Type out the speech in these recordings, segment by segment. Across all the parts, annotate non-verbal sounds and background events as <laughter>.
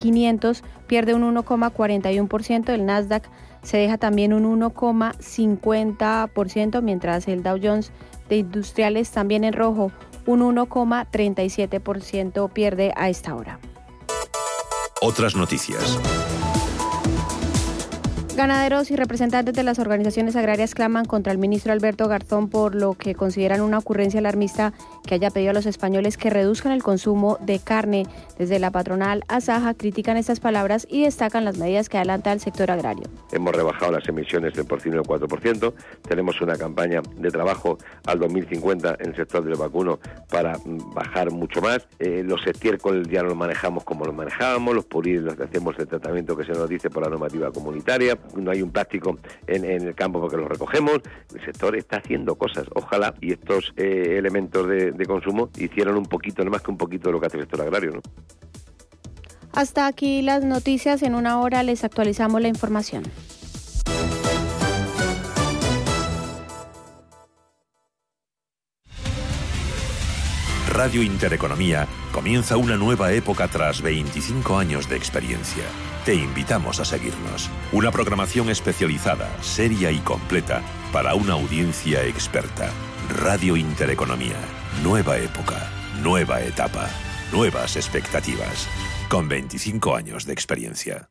500 pierde un 1,41%, el Nasdaq se deja también un 1,50%, mientras el Dow Jones de Industriales también en rojo, un 1,37% pierde a esta hora. Otras noticias. Ganaderos y representantes de las organizaciones agrarias claman contra el ministro Alberto Garzón por lo que consideran una ocurrencia alarmista que haya pedido a los españoles que reduzcan el consumo de carne. Desde la patronal Asaja critican estas palabras y destacan las medidas que adelanta el sector agrario. Hemos rebajado las emisiones del porcino del 4%, tenemos una campaña de trabajo al 2050 en el sector del vacuno para bajar mucho más. Eh, los estiércoles ya los manejamos como los manejábamos, los purir los hacemos el tratamiento que se nos dice por la normativa comunitaria no hay un plástico en, el campo porque lo recogemos. El sector está haciendo cosas. Ojalá y estos eh, elementos de, consumo hicieran un poquito, no más que un poquito de lo que hace el sector agrario. ¿no? Hasta aquí las noticias. En una hora les actualizamos la información. Radio Intereconomía comienza una nueva época tras 25 años de experiencia. Te invitamos a seguirnos. Una programación especializada, seria y completa para una audiencia experta. Radio Intereconomía. Nueva época, nueva etapa, nuevas expectativas. Con 25 años de experiencia.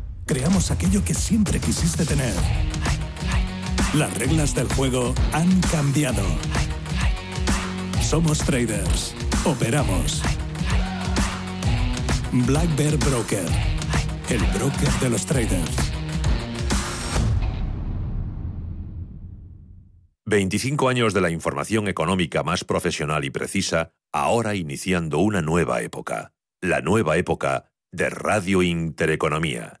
creamos aquello que siempre quisiste tener. Las reglas del juego han cambiado. Somos traders. Operamos. Black Bear Broker. El broker de los traders. 25 años de la información económica más profesional y precisa, ahora iniciando una nueva época. La nueva época de Radio Intereconomía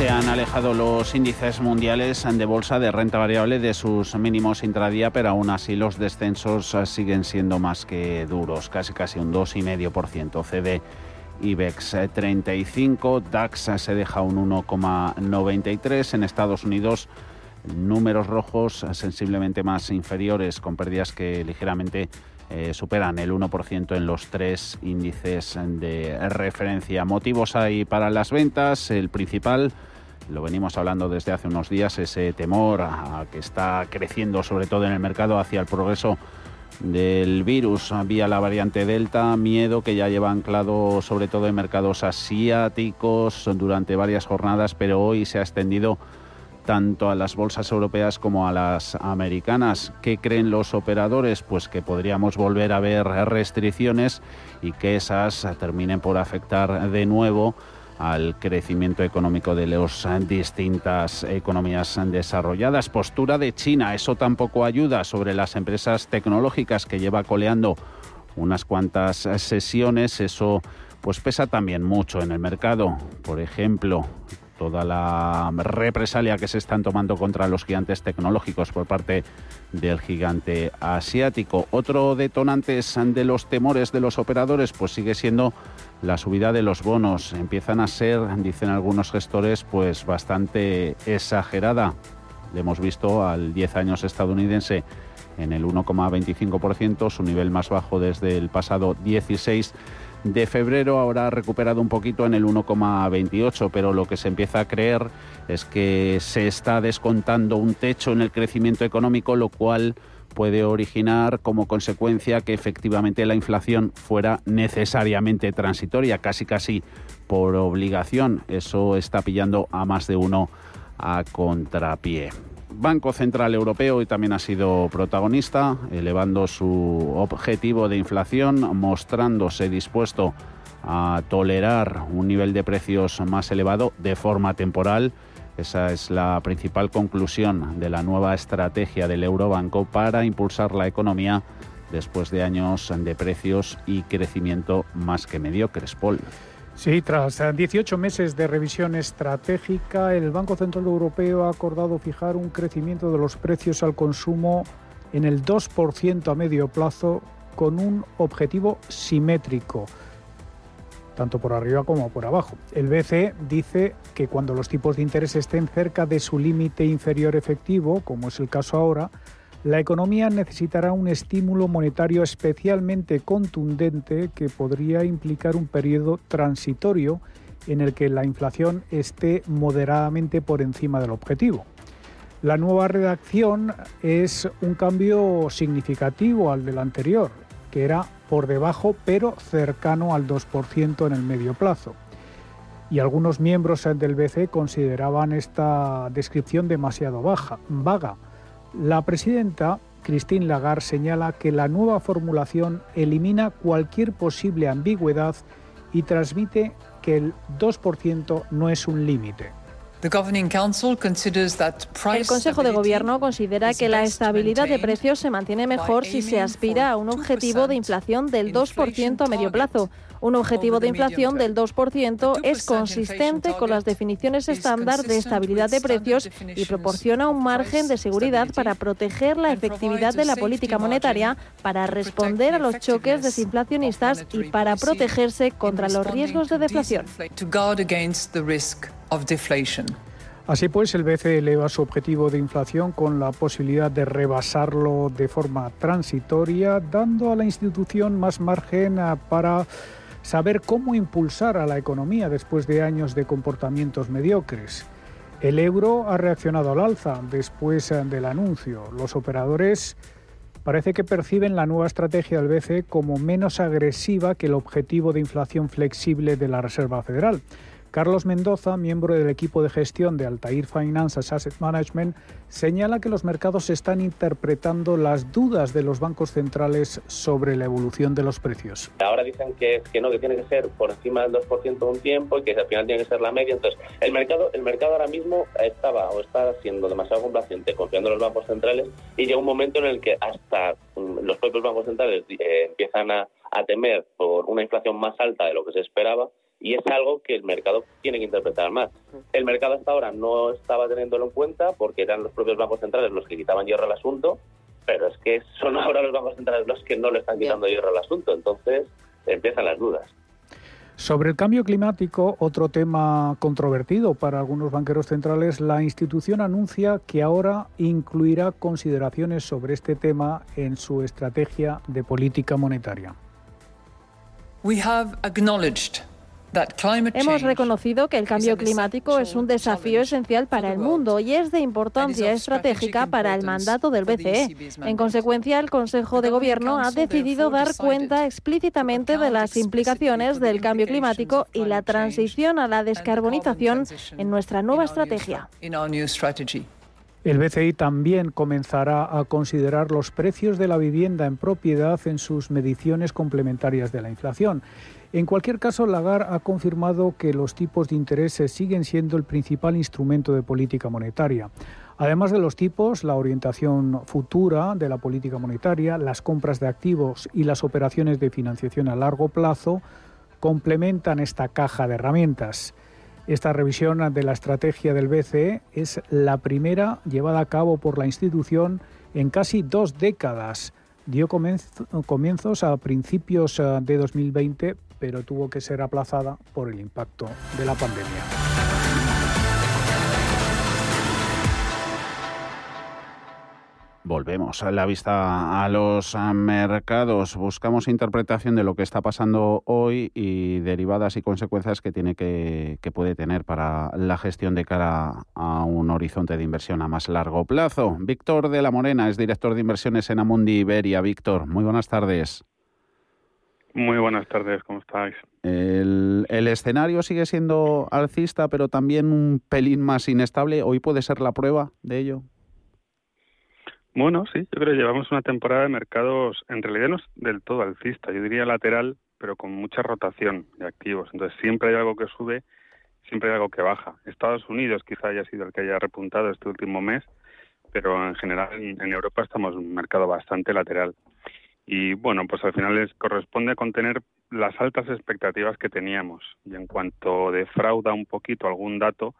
Se han alejado los índices mundiales de bolsa de renta variable de sus mínimos intradía, pero aún así los descensos siguen siendo más que duros, casi casi un 2,5%. CD IBEX 35, DAX se deja un 1,93 en Estados Unidos números rojos sensiblemente más inferiores, con pérdidas que ligeramente eh, superan el 1% en los tres índices de referencia. Motivos hay para las ventas. El principal, lo venimos hablando desde hace unos días, ese temor a que está creciendo sobre todo en el mercado hacia el progreso del virus vía la variante Delta, miedo que ya lleva anclado sobre todo en mercados asiáticos durante varias jornadas, pero hoy se ha extendido tanto a las bolsas europeas como a las americanas. ¿Qué creen los operadores? Pues que podríamos volver a ver restricciones y que esas terminen por afectar de nuevo al crecimiento económico de las distintas economías desarrolladas. Postura de China, eso tampoco ayuda sobre las empresas tecnológicas que lleva coleando unas cuantas sesiones, eso pues pesa también mucho en el mercado. Por ejemplo, toda la represalia que se están tomando contra los gigantes tecnológicos por parte del gigante asiático. Otro detonante de los temores de los operadores pues sigue siendo la subida de los bonos. Empiezan a ser, dicen algunos gestores, pues bastante exagerada. Le hemos visto al 10 años estadounidense en el 1,25%, su nivel más bajo desde el pasado 16 de febrero, ahora ha recuperado un poquito en el 1,28, pero lo que se empieza a creer es que se está descontando un techo en el crecimiento económico, lo cual puede originar como consecuencia que efectivamente la inflación fuera necesariamente transitoria, casi casi por obligación. Eso está pillando a más de uno a contrapié. Banco Central Europeo y también ha sido protagonista, elevando su objetivo de inflación, mostrándose dispuesto a tolerar un nivel de precios más elevado de forma temporal. Esa es la principal conclusión de la nueva estrategia del Eurobanco para impulsar la economía después de años de precios y crecimiento más que mediocres. Sí, tras 18 meses de revisión estratégica, el Banco Central Europeo ha acordado fijar un crecimiento de los precios al consumo en el 2% a medio plazo con un objetivo simétrico, tanto por arriba como por abajo. El BCE dice que cuando los tipos de interés estén cerca de su límite inferior efectivo, como es el caso ahora, la economía necesitará un estímulo monetario especialmente contundente que podría implicar un periodo transitorio en el que la inflación esté moderadamente por encima del objetivo. La nueva redacción es un cambio significativo al del anterior, que era por debajo pero cercano al 2% en el medio plazo. Y algunos miembros del BCE consideraban esta descripción demasiado baja, vaga la presidenta Christine Lagarde señala que la nueva formulación elimina cualquier posible ambigüedad y transmite que el 2% no es un límite. El Consejo de Gobierno considera que la estabilidad de precios se mantiene mejor si se aspira a un objetivo de inflación del 2% a medio plazo. Un objetivo de inflación del 2% es consistente con las definiciones estándar de estabilidad de precios y proporciona un margen de seguridad para proteger la efectividad de la política monetaria, para responder a los choques desinflacionistas y para protegerse contra los riesgos de deflación. Así pues, el BCE eleva su objetivo de inflación con la posibilidad de rebasarlo de forma transitoria, dando a la institución más margen para saber cómo impulsar a la economía después de años de comportamientos mediocres. El euro ha reaccionado al alza después del anuncio. Los operadores parece que perciben la nueva estrategia del BCE como menos agresiva que el objetivo de inflación flexible de la Reserva Federal. Carlos Mendoza, miembro del equipo de gestión de Altair Finance Asset Management, señala que los mercados están interpretando las dudas de los bancos centrales sobre la evolución de los precios. Ahora dicen que, que no, que tiene que ser por encima del 2% un tiempo y que al final tiene que ser la media. Entonces, el mercado, el mercado ahora mismo estaba o está siendo demasiado complaciente confiando en los bancos centrales y llega un momento en el que hasta mm, los propios bancos centrales eh, empiezan a temer por una inflación más alta de lo que se esperaba y es algo que el mercado tiene que interpretar más. El mercado hasta ahora no estaba teniéndolo en cuenta porque eran los propios bancos centrales los que quitaban hierro al asunto, pero es que son <laughs> ahora los bancos centrales los que no le están quitando hierro al asunto, entonces empiezan las dudas. Sobre el cambio climático, otro tema controvertido para algunos banqueros centrales, la institución anuncia que ahora incluirá consideraciones sobre este tema en su estrategia de política monetaria. We have acknowledged Hemos reconocido que el cambio climático es un desafío esencial para el mundo y es de importancia estratégica para el mandato del BCE. En consecuencia, el Consejo de Gobierno ha decidido dar cuenta explícitamente de las implicaciones del cambio climático y la transición a la descarbonización en nuestra nueva estrategia. El BCI también comenzará a considerar los precios de la vivienda en propiedad en sus mediciones complementarias de la inflación. En cualquier caso, Lagarde ha confirmado que los tipos de interés siguen siendo el principal instrumento de política monetaria. Además de los tipos, la orientación futura de la política monetaria, las compras de activos y las operaciones de financiación a largo plazo complementan esta caja de herramientas. Esta revisión de la estrategia del BCE es la primera llevada a cabo por la institución en casi dos décadas. Dio comienzos a principios eh, de 2020, pero tuvo que ser aplazada por el impacto de la pandemia. Volvemos a la vista a los mercados. Buscamos interpretación de lo que está pasando hoy y derivadas y consecuencias que tiene que, puede tener para la gestión de cara a un horizonte de inversión a más largo plazo. Víctor de la Morena es director de inversiones en Amundi Iberia. Víctor, muy buenas tardes. Muy buenas tardes, ¿cómo estáis? El, el, escenario sigue siendo alcista, pero también un pelín más inestable. ¿Hoy puede ser la prueba de ello? Bueno, sí, yo creo que llevamos una temporada de mercados, en realidad no es del todo alcista, yo diría lateral, pero con mucha rotación de activos. Entonces siempre hay algo que sube, siempre hay algo que baja. Estados Unidos quizá haya sido el que haya repuntado este último mes, pero en general en, Europa estamos en un mercado bastante lateral. Y bueno, pues al final les corresponde contener las altas expectativas que teníamos. Y en cuanto defrauda un poquito algún dato,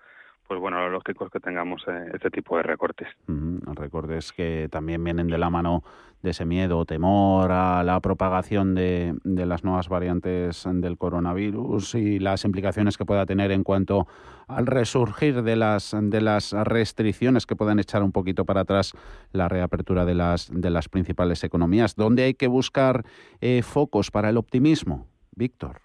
pues bueno, lo lógico es que tengamos eh, este tipo de recortes. recortes que también vienen de la mano de ese miedo, temor a la propagación de, de, las nuevas variantes del coronavirus y las implicaciones que pueda tener en cuanto al resurgir de las, de las restricciones que puedan echar un poquito para atrás la reapertura de las, de las principales economías. ¿Dónde hay que buscar eh, focos para el optimismo, Víctor?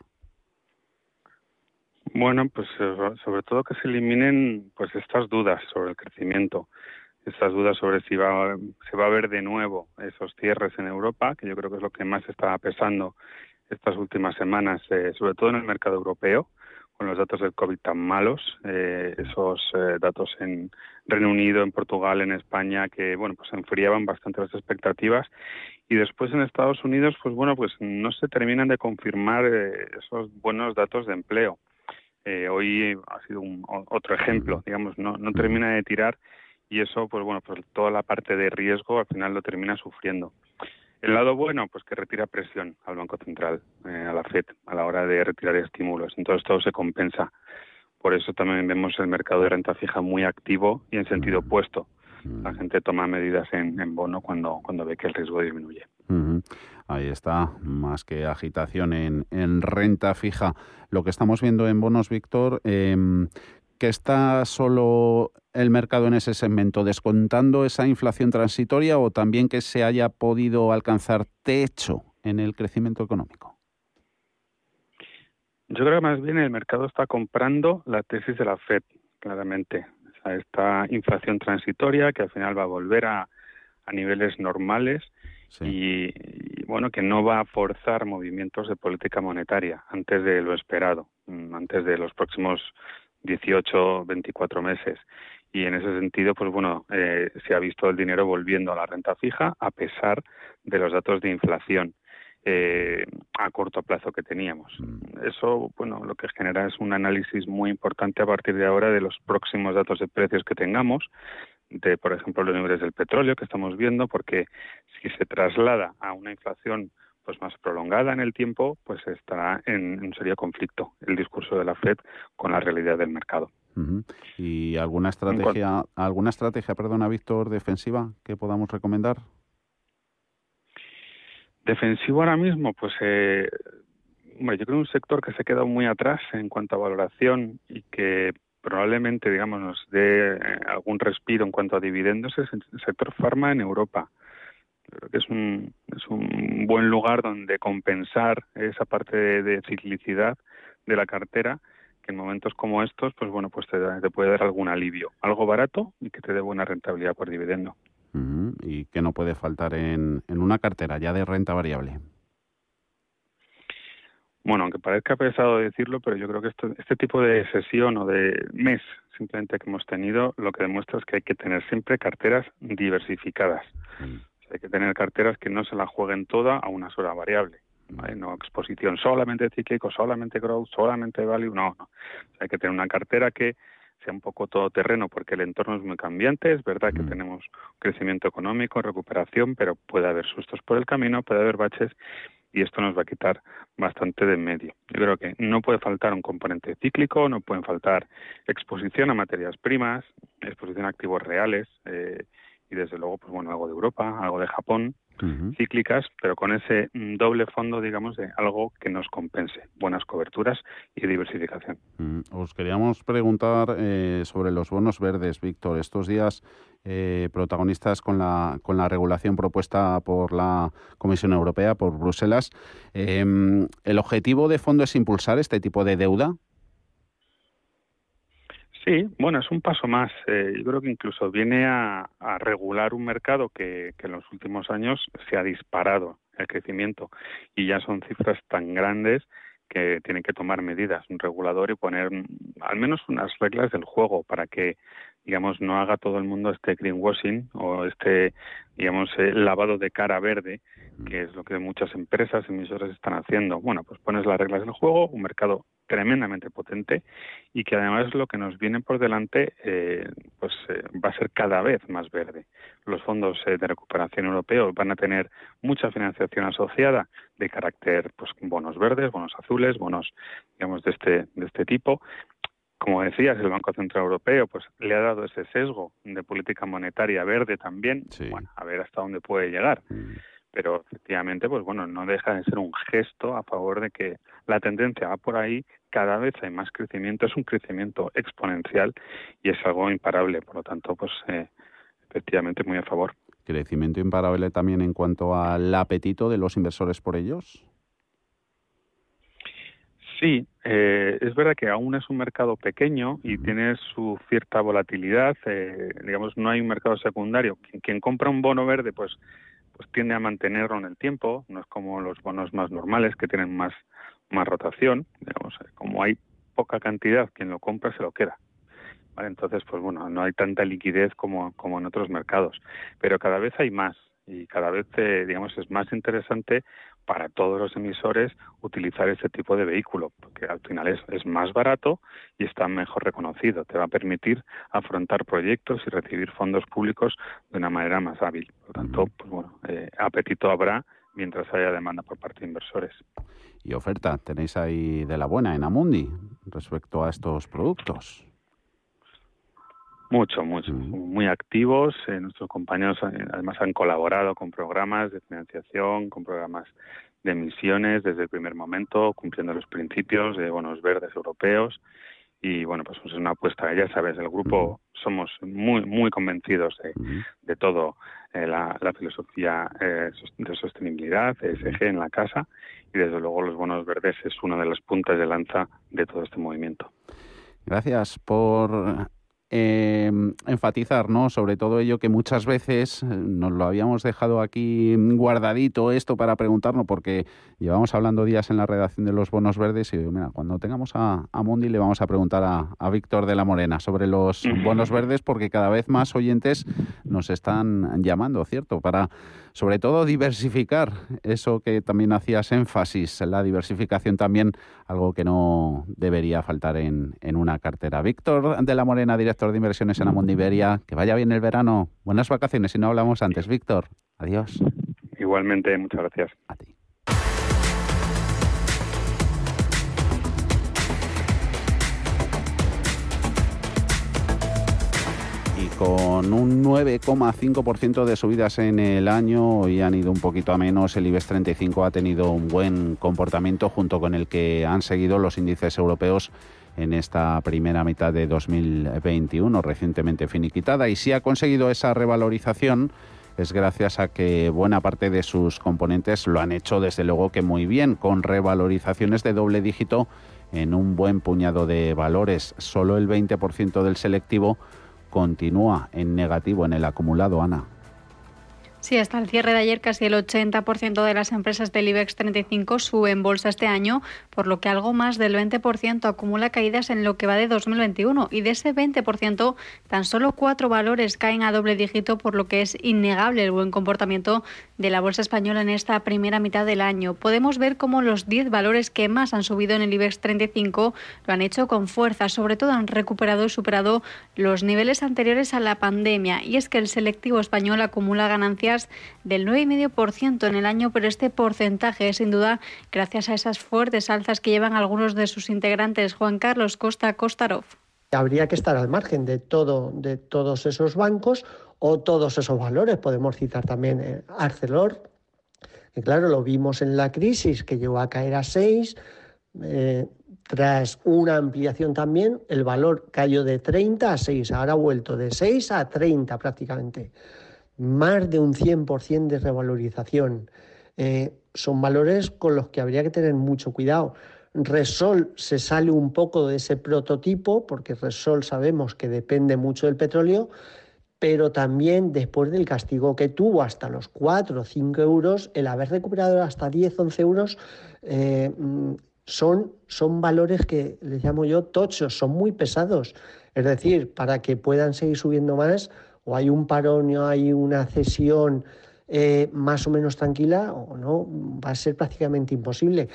Bueno, pues eh, sobre todo que se eliminen pues estas dudas sobre el crecimiento, estas dudas sobre si va, se va a ver de nuevo esos cierres en Europa, que yo creo que es lo que más está pesando estas últimas semanas, eh, sobre todo en el mercado europeo, con los datos del COVID tan malos, eh, esos datos en Reino Unido, en Portugal, en España, que bueno, pues enfriaban bastante las expectativas. Y después en Estados Unidos, pues bueno, pues no se terminan de confirmar esos buenos datos de empleo. Eh, hoy ha sido un, otro ejemplo, digamos, no, no termina de tirar y eso, pues bueno, pues toda la parte de riesgo al final lo termina sufriendo. El lado bueno, pues que retira presión al Banco Central, eh, a la FED, a la hora de retirar estímulos. Entonces todo se compensa. Por eso también vemos el mercado de renta fija muy activo y en sentido opuesto. La gente toma medidas en, en bono cuando, cuando ve que el riesgo disminuye. Ahí está, más que agitación en, en, renta fija. Lo que estamos viendo en bonos, Víctor, em, que está solo el mercado en ese segmento, descontando esa inflación transitoria o también que se haya podido alcanzar techo en el crecimiento económico. Yo creo que más bien el mercado está comprando la tesis de la Fed, claramente. esta inflación transitoria que al final va a volver a, a niveles normales y, bueno, que no va a forzar movimientos de política monetaria antes de lo esperado, mm, antes de los próximos 18, 24 meses. Y en ese sentido, pues bueno, eh, se ha visto el dinero volviendo a la renta fija a pesar de los datos de inflación. Eh, a corto plazo que teníamos. Mm. Eso, bueno, lo que genera es un análisis muy importante a partir de ahora de los próximos datos de precios que tengamos, de, por ejemplo, los niveles del petróleo que estamos viendo, porque si se traslada a una inflación pues más prolongada en el tiempo, pues estará en un serio conflicto el discurso de la Fed con la realidad del mercado. ¿Y alguna estrategia, alguna estrategia, perdona, Víctor, defensiva que podamos recomendar? Defensivo ahora mismo, pues eh, yo creo un sector que se ha quedado muy atrás en cuanto a valoración y que probablemente, digamos, nos dé eh, algún respiro en cuanto a dividendos es el sector farma en Europa. Creo que es un, es un buen lugar donde compensar esa parte de, ciclicidad de la cartera que en momentos como estos, pues bueno, pues te, te puede dar algún alivio, algo barato y que te dé buena rentabilidad por dividendo. Y que no puede faltar en, en una cartera ya de renta variable. Bueno, aunque parezca pesado decirlo, pero yo creo que este tipo de sesión o de mes simplemente que hemos tenido, lo que demuestra es que hay que tener siempre carteras diversificadas. hay que tener carteras que no se la jueguen toda a una sola variable. No exposición solamente cíclico, solamente growth, solamente value, no, no. hay que tener una cartera que sea un poco todoterreno porque el entorno es muy cambiante. Es verdad que tenemos crecimiento económico, recuperación, pero puede haber sustos por el camino, puede haber baches y esto nos va a quitar bastante de en medio. Yo creo que no puede faltar un componente cíclico, no pueden faltar exposición a materias primas, exposición a activos reales eh, y desde luego, pues bueno, algo de Europa, algo de Japón cíclicas, pero con ese mm, doble fondo, digamos, de algo que nos compense, buenas coberturas y diversificación. Os queríamos preguntar eh, sobre los bonos verdes, Víctor. Estos días eh, protagonistas con la, con la regulación propuesta por la Comisión Europea, por Bruselas. Em, ¿El objetivo de fondo es impulsar este tipo de deuda? Sí, bueno, es un paso más. Eh, yo creo que incluso viene a, regular un mercado que, en los últimos años se ha disparado el crecimiento y ya son cifras tan grandes que tienen que tomar medidas un regulador y poner al menos unas reglas del juego para que digamos no haga todo el mundo este greenwashing o este digamos eh, lavado de cara verde que es lo que muchas empresas emisoras están haciendo bueno pues pones las reglas del juego un mercado tremendamente potente y que además lo que nos viene por delante eh, pues eh, va a ser cada vez más verde. Los fondos eh, de recuperación europeos van a tener mucha financiación asociada de carácter pues bonos verdes, bonos azules, bonos digamos de este de este tipo. Como decías, el Banco Central Europeo pues le ha dado ese sesgo de política monetaria verde también. Bueno, a ver hasta dónde puede llegar. Mm pero efectivamente, pues bueno, no deja de ser un gesto a favor de que la tendencia va por ahí, cada vez hay más crecimiento, es un crecimiento exponencial y es algo imparable, por lo tanto, pues eh, efectivamente muy a favor. ¿Crecimiento imparable también en cuanto al apetito de los inversores por ellos? Sí, eh, es verdad que aún es un mercado pequeño y tiene su cierta volatilidad. Eh, digamos, no hay un mercado secundario. quien, compra un bono verde, pues pues tiende a mantenerlo en el tiempo, no es como los bonos más normales que tienen más, más rotación, digamos, eh, como hay poca cantidad, quien lo compra se lo queda. ¿Vale? Entonces, pues bueno, no hay tanta liquidez como, como en otros mercados, pero cada vez hay más y cada vez, eh, digamos, es más interesante para todos los emisores utilizar este tipo de vehículo, porque al final es, es más barato y está mejor reconocido. Te va a permitir afrontar proyectos y recibir fondos públicos de una manera más hábil. Por lo tanto, pues bueno, eh, apetito habrá mientras haya demanda por parte de inversores. Y oferta, tenéis ahí de la buena en Amundi respecto a estos productos. Mucho, mucho, muy activos. Eh, nuestros compañeros eh, además han colaborado con programas de financiación, con programas de emisiones desde el primer momento, cumpliendo los principios de bonos verdes europeos. Y bueno, pues es una apuesta, ya sabes, el grupo somos muy, muy convencidos de, de todo eh, la, la, filosofía de sostenibilidad, ESG en la casa, y desde luego los bonos verdes es una de las puntas de lanza de todo este movimiento. Gracias por eh, enfatizar, ¿no? Sobre todo ello que muchas veces eh, nos lo habíamos dejado aquí guardadito esto para preguntarnos, porque llevamos hablando días en la redacción de los bonos verdes y mira, cuando tengamos a, a Mundi le vamos a preguntar a, a, Víctor de la Morena sobre los bonos verdes, porque cada vez más oyentes nos están llamando, ¿cierto? Para sobre todo diversificar, eso que también hacías énfasis, la diversificación también, algo que no debería faltar en, en una cartera. Víctor de la Morena, director de inversiones en Amundiveria, que vaya bien el verano, buenas vacaciones, si no hablamos antes. Víctor, adiós. Igualmente, muchas gracias. A ti. con un 9,5% de subidas en el año y han ido un poquito a menos. El IBEX 35 ha tenido un buen comportamiento junto con el que han seguido los índices europeos en esta primera mitad de 2021, recientemente finiquitada. Y si ha conseguido esa revalorización es gracias a que buena parte de sus componentes lo han hecho desde luego que muy bien, con revalorizaciones de doble dígito en un buen puñado de valores. Solo el 20% del selectivo continúa en negativo en el acumulado, Ana. Sí, hasta el cierre de ayer casi el 80% de las empresas del IBEX 35 suben bolsa este año, por lo que algo más del 20% acumula caídas en lo que va de 2021 y de ese 20% tan solo cuatro valores caen a doble dígito, por lo que es innegable el buen comportamiento de la bolsa española en esta primera mitad del año. Podemos ver cómo los 10 valores que más han subido en el IBEX 35 lo han hecho con fuerza, sobre todo han recuperado y superado los niveles anteriores a la pandemia y es que el selectivo español acumula ganancias del 9,5% en el año, pero este porcentaje es sin duda gracias a esas fuertes alzas que llevan algunos de sus integrantes. Juan Carlos Costa Kostarov. Habría que estar al margen de todo, de todos esos bancos o todos esos valores. Podemos citar también eh, Arcelor, que claro, lo vimos en la crisis, que llegó a caer a 6. Eh, tras una ampliación también, el valor cayó de 30 a 6, ahora ha vuelto de 6 a 30 prácticamente más de un 100% de revalorización. Eh, son valores con los que habría que tener mucho cuidado. Resol se sale un poco de ese prototipo, porque Resol sabemos que depende mucho del petróleo, pero también después del castigo que tuvo hasta los 4 o 5 euros, el haber recuperado hasta 10, 11 euros, eh, son, son valores que les llamo yo tochos, son muy pesados. Es decir, para que puedan seguir subiendo más, o hay un parón o hay una cesión eh, más o menos tranquila o no, va a ser prácticamente imposible.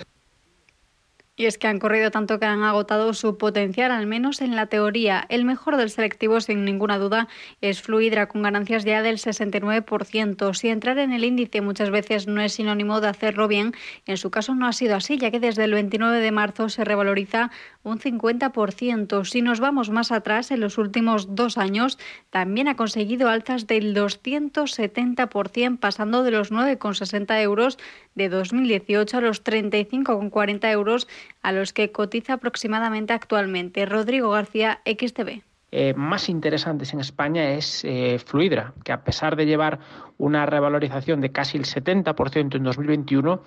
Y es que han corrido tanto que han agotado su potencial, al menos en la teoría. El mejor del selectivo, sin ninguna duda, es Fluidra, con ganancias ya del 69%. Si entrar en el índice muchas veces no es sinónimo de hacerlo bien, en su caso no ha sido así, ya que desde el 29 de marzo se revaloriza un 50%. Si nos vamos más atrás, en los últimos dos años, también ha conseguido alzas del 270%, pasando de los 9,60 euros de 2018 a los 35,40 euros a los que cotiza aproximadamente actualmente. Rodrigo García, XTV. Eh, más interesantes en España es eh, Fluidra, que a pesar de llevar una revalorización de casi el 70% en 2021,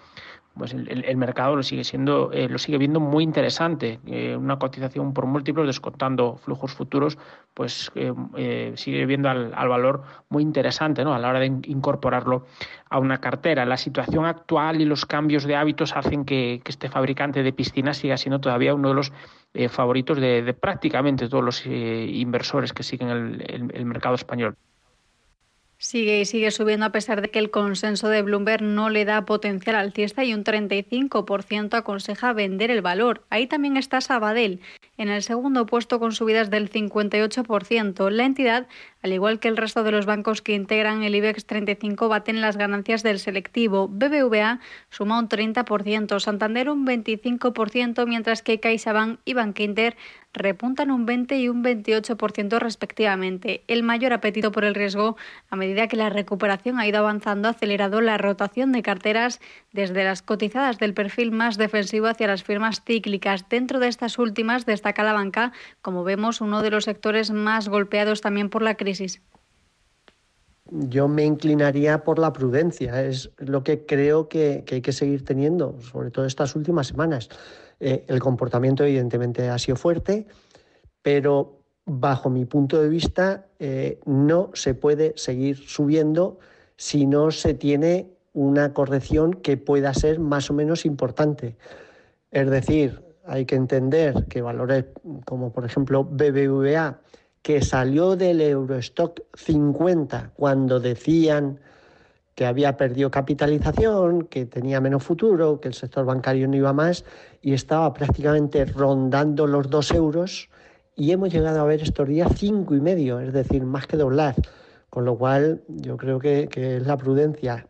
pues el, mercado lo sigue siendo, eh, lo sigue viendo muy interesante. Eh, una cotización por múltiplos, descontando flujos futuros, pues eh, sigue viendo al, valor muy interesante ¿no? a la hora de incorporarlo a una cartera. La situación actual y los cambios de hábitos hacen que, este fabricante de piscinas siga siendo todavía uno de los favoritos de, prácticamente todos los inversores que siguen el mercado español. Sigue y sigue subiendo a pesar de que el consenso de Bloomberg no le da potencial al alcista y un 35% aconseja vender el valor. Ahí también está Sabadell, en el segundo puesto con subidas del 58%. La entidad al igual que el resto de los bancos que integran el IBEX 35, baten las ganancias del selectivo. BBVA suma un 30%, Santander un 25%, mientras que CaixaBank y Bankinter repuntan un 20 y un 28% respectivamente. El mayor apetito por el riesgo, a medida que la recuperación ha ido avanzando, ha acelerado la rotación de carteras desde las cotizadas del perfil más defensivo hacia las firmas cíclicas. Dentro de estas últimas destaca la banca, como vemos, uno de los sectores más golpeados también por la crisis yo me inclinaría por la prudencia, es lo que creo que, hay que seguir teniendo, sobre todo estas últimas semanas. Eh, el comportamiento evidentemente ha sido fuerte, pero bajo mi punto de vista eh, no se puede seguir subiendo si no se tiene una corrección que pueda ser más o menos importante. Es decir, hay que entender que valores como por ejemplo BBVA, que salió del Eurostock 50 cuando decían que había perdido capitalización, que tenía menos futuro, que el sector bancario no iba más y estaba prácticamente rondando los dos euros y hemos llegado a ver estos días cinco y medio, es decir, más que doblar. Con lo cual yo creo que, que es la prudencia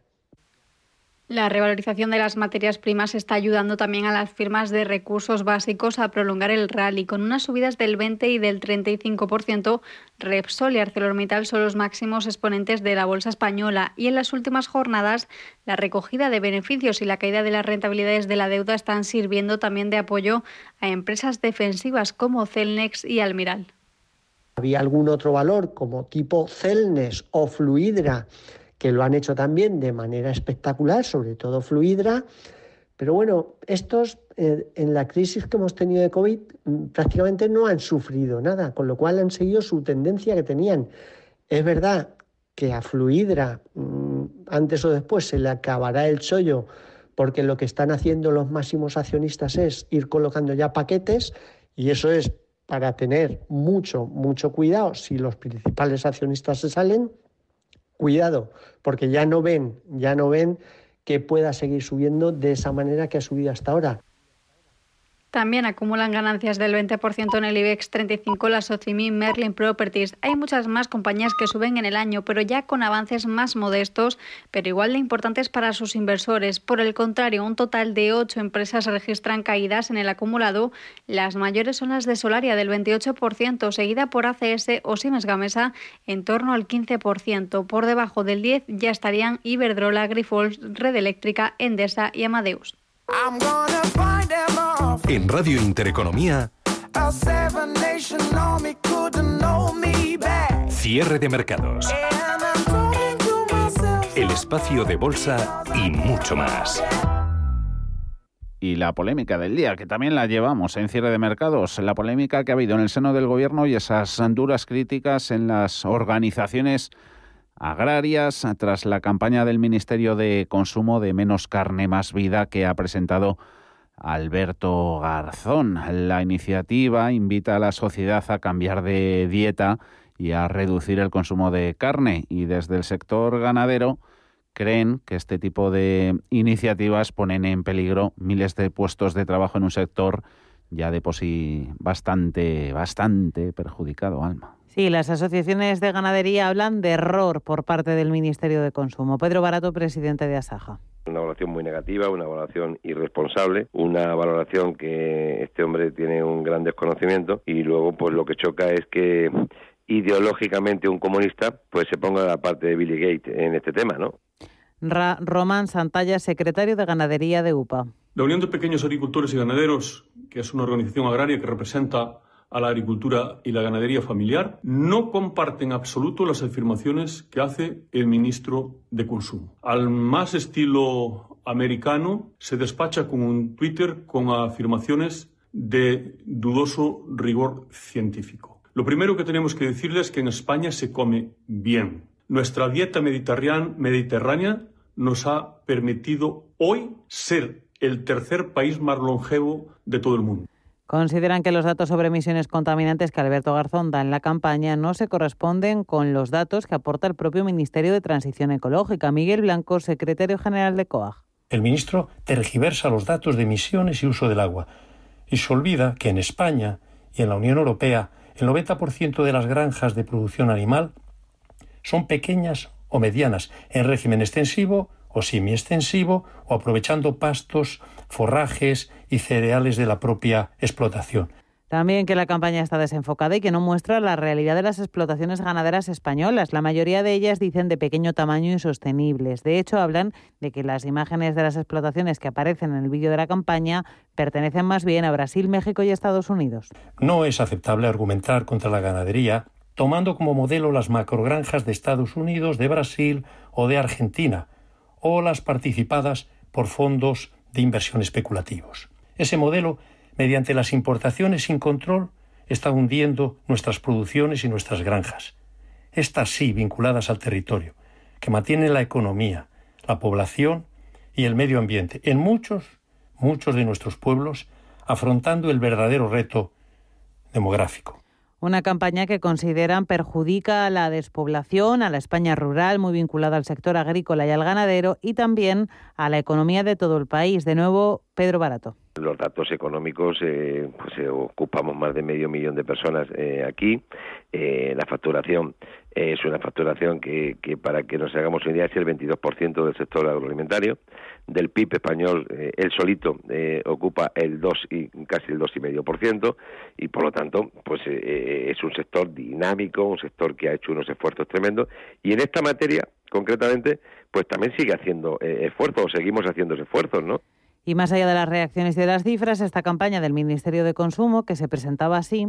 la revalorización de las materias primas está ayudando también a las firmas de recursos básicos a prolongar el rally, con unas subidas del 20 y del 35%. Repsol y ArcelorMittal son los máximos exponentes de la bolsa española y en las últimas jornadas la recogida de beneficios y la caída de las rentabilidades de la deuda están sirviendo también de apoyo a empresas defensivas como Celnex y Almiral. Había algún otro valor como tipo Celnex o Fluidra que lo han hecho también de manera espectacular, sobre todo Fluidra. Pero bueno, estos eh, en la crisis que hemos tenido de COVID mm, prácticamente no han sufrido nada, con lo cual han seguido su tendencia que tenían. Es verdad que a Fluidra mm, antes o después se le acabará el chollo porque lo que están haciendo los máximos accionistas es ir colocando ya paquetes y eso es para tener mucho, mucho cuidado si los principales accionistas se salen, cuidado, porque ya no ven, ya no ven que pueda seguir subiendo de esa manera que ha subido hasta ahora. También acumulan ganancias del 20% en el IBEX 35 la Socimi Merlin Properties. Hay muchas más compañías que suben en el año, pero ya con avances más modestos, pero igual de importantes para sus inversores. Por el contrario, un total de ocho empresas registran caídas en el acumulado. Las mayores son las de Solaria del 28%, seguida por ACS o Siemens Gamesa en torno al 15%. Por debajo del 10 ya estarían Iberdrola, Grifols, Red Eléctrica, Endesa y Amadeus. En Radio Intereconomía, cierre de mercados, el espacio de bolsa y mucho más. Y la polémica del día, que también la llevamos en cierre de mercados, la polémica que ha habido en el seno del gobierno y esas duras críticas en las organizaciones agrarias tras la campaña del Ministerio de Consumo de Menos Carne, Más Vida que ha presentado Alberto Garzón. La iniciativa invita a la sociedad a cambiar de dieta y a reducir el consumo de carne y desde el sector ganadero creen que este tipo de iniciativas ponen en peligro miles de puestos de trabajo en un sector ya de por sí bastante, bastante perjudicado, Alma. Sí, las asociaciones de ganadería hablan de error por parte del Ministerio de Consumo. Pedro Barato, presidente de Asaja. Una valoración muy negativa, una valoración irresponsable, una valoración que este hombre tiene un gran desconocimiento y luego pues lo que choca es que ideológicamente un comunista pues se ponga a la parte de Billy Gates en este tema, ¿no? Román Santalla, secretario de Ganadería de UPA. La Unión de Pequeños Agricultores y Ganaderos, que es una organización agraria que representa a la agricultura y la ganadería familiar, no comparten en absoluto las afirmaciones que hace el ministro de Consumo. Al más estilo americano, se despacha con un Twitter con afirmaciones de dudoso rigor científico. Lo primero que tenemos que decirles es que en España se come bien. Nuestra dieta mediterránea nos ha permitido hoy ser el tercer país más longevo de todo el mundo. Consideran que los datos sobre emisiones contaminantes que Alberto Garzón da en la campaña no se corresponden con los datos que aporta el propio Ministerio de Transición Ecológica. Miguel Blanco, secretario general de COAG. El ministro tergiversa los datos de emisiones y uso del agua y se olvida que en España y en la Unión Europea el 90% de las granjas de producción animal son pequeñas o medianas en régimen extensivo o semi-extensivo o aprovechando pastos, forrajes y cereales de la propia explotación. También que la campaña está desenfocada y que no muestra la realidad de las explotaciones ganaderas españolas. La mayoría de ellas dicen de pequeño tamaño y sostenibles. De hecho, hablan de que las imágenes de las explotaciones que aparecen en el vídeo de la campaña pertenecen más bien a Brasil, México y Estados Unidos. No es aceptable argumentar contra la ganadería tomando como modelo las macrogranjas de Estados Unidos, de Brasil o de Argentina, o las participadas por fondos de inversión especulativos. Ese modelo, mediante las importaciones sin control, está hundiendo nuestras producciones y nuestras granjas, estas sí vinculadas al territorio, que mantienen la economía, la población y el medio ambiente en muchos, muchos de nuestros pueblos, afrontando el verdadero reto demográfico. Una campaña que consideran perjudica a la despoblación, a la España rural, muy vinculada al sector agrícola y al ganadero, y también a la economía de todo el país. De nuevo, Pedro Barato. Los datos económicos, eh, pues eh, ocupamos más de medio millón de personas eh, aquí. la facturación es una facturación que, que, para que nos hagamos una idea, es el 22% del sector agroalimentario del PIB español, eh, él solito eh, ocupa el 2 y casi el 2,5% y por lo tanto, pues eh, es un sector dinámico, un sector que ha hecho unos esfuerzos tremendos y en esta materia, concretamente, pues también sigue haciendo esfuerzos, seguimos haciendo esfuerzos, ¿no? Y más allá de las reacciones y de las cifras, esta campaña del Ministerio de Consumo, que se presentaba así,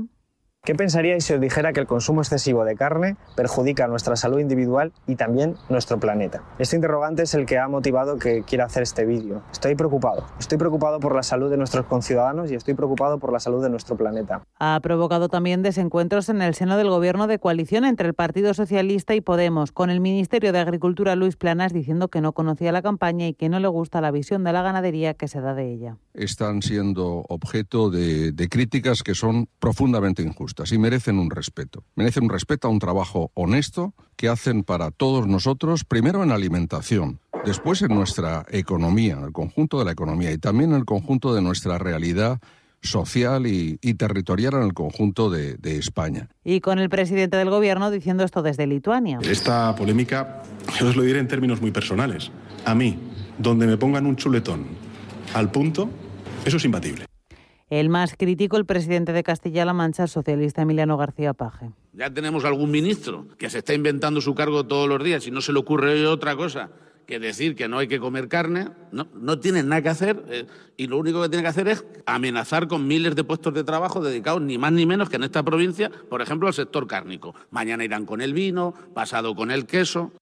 ¿Qué pensaríais si os dijera que el consumo excesivo de carne perjudica nuestra salud individual y también nuestro planeta? Este interrogante es el que ha motivado que quiera hacer este vídeo. Estoy preocupado. Estoy preocupado por la salud de nuestros conciudadanos y estoy preocupado por la salud de nuestro planeta. Ha provocado también desencuentros en el seno del gobierno de coalición entre el Partido Socialista y Podemos, con el Ministerio de Agricultura Luis Planas diciendo que no conocía la campaña y que no le gusta la visión de la ganadería que se da de ella. Están siendo objeto de, de críticas que son profundamente injustas y merecen un respeto. Merecen un respeto a un trabajo honesto que hacen para todos nosotros, primero en alimentación, después en nuestra economía, el conjunto de la economía y también en el conjunto de nuestra realidad social y, y, territorial en el conjunto de, de, España. Y con el presidente del gobierno diciendo esto desde Lituania. Esta polémica, yo os lo diré en términos muy personales. A mí, donde me pongan un chuletón al punto, eso es imbatible. El más crítico, el presidente de Castilla-La Mancha, el socialista Emiliano García Paje. Ya tenemos algún ministro que se está inventando su cargo todos los días y no se le ocurre otra cosa que decir que no hay que comer carne, no, no tienen nada que hacer eh, y lo único que tiene que hacer es amenazar con miles de puestos de trabajo dedicados ni más ni menos que en esta provincia, por ejemplo, al sector cárnico. Mañana irán con el vino, pasado con el queso.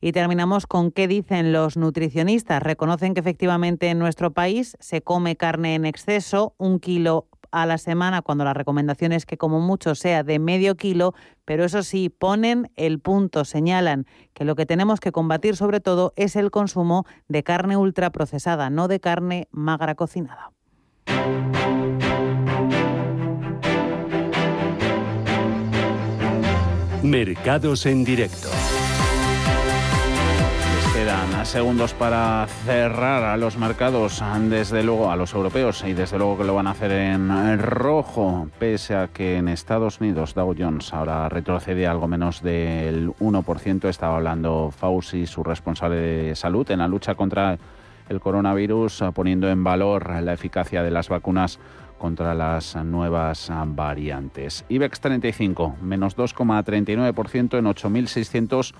Y terminamos con qué dicen los nutricionistas. Reconocen que efectivamente en nuestro país se come carne en exceso, un kilo a la semana, cuando la recomendación es que como mucho sea de medio kilo, pero eso sí, ponen el punto, señalan que lo que tenemos que combatir sobre todo es el consumo de carne ultraprocesada, no de carne magra cocinada. Mercados en directo quedan segundos para cerrar a los mercados, desde luego a los europeos y desde luego que lo van a hacer en rojo, pese a que en Estados Unidos Dow Jones ahora retrocede algo menos del 1%. Estaba hablando Fauci, su responsable de salud, en la lucha contra el coronavirus, poniendo en valor la eficacia de las vacunas contra las nuevas variantes. IBEX 35, menos 2,39% en 8.600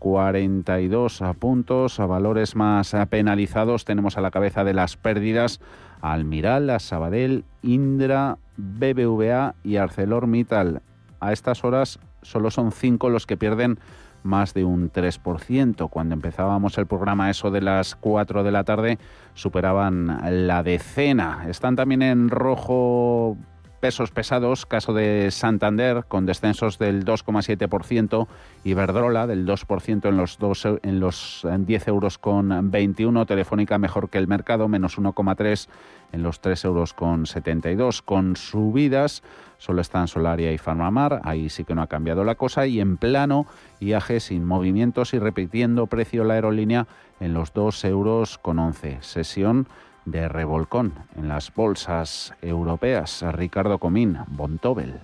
42 puntos, a valores más penalizados tenemos a la cabeza de las pérdidas Almiral, Sabadell, Indra, BBVA y ArcelorMittal. A estas horas solo son cinco los que pierden más de un 3%. Cuando empezábamos el programa eso de las 4 de la tarde superaban la decena. Están también en rojo pesos pesados, caso de Santander con descensos del 2,7%, Iberdrola del 2% en los, dos, en los 10 euros con 21, Telefónica mejor que el mercado, menos 1,3 en los 3 euros con 72. Con subidas solo están Solaria y Farmamar, ahí sí que no ha cambiado la cosa, y en plano IAG sin movimientos y repitiendo precio la aerolínea en los 2 euros con 11. Sesión de revolcón en las bolsas europeas. Ricardo Comín, Bontobel.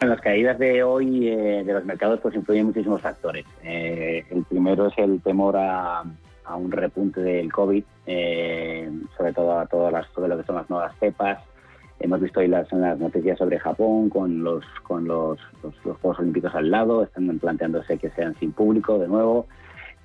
En las caídas de hoy eh, de los mercados pues influyen muchísimos factores. Eh, el primero es el temor a, un repunte del COVID, eh, sobre todo a todas las, todo lo que son las nuevas cepas. Hemos visto hoy las, las noticias sobre Japón con los con los, los, los Juegos Olímpicos al lado, están planteándose que sean sin público de nuevo.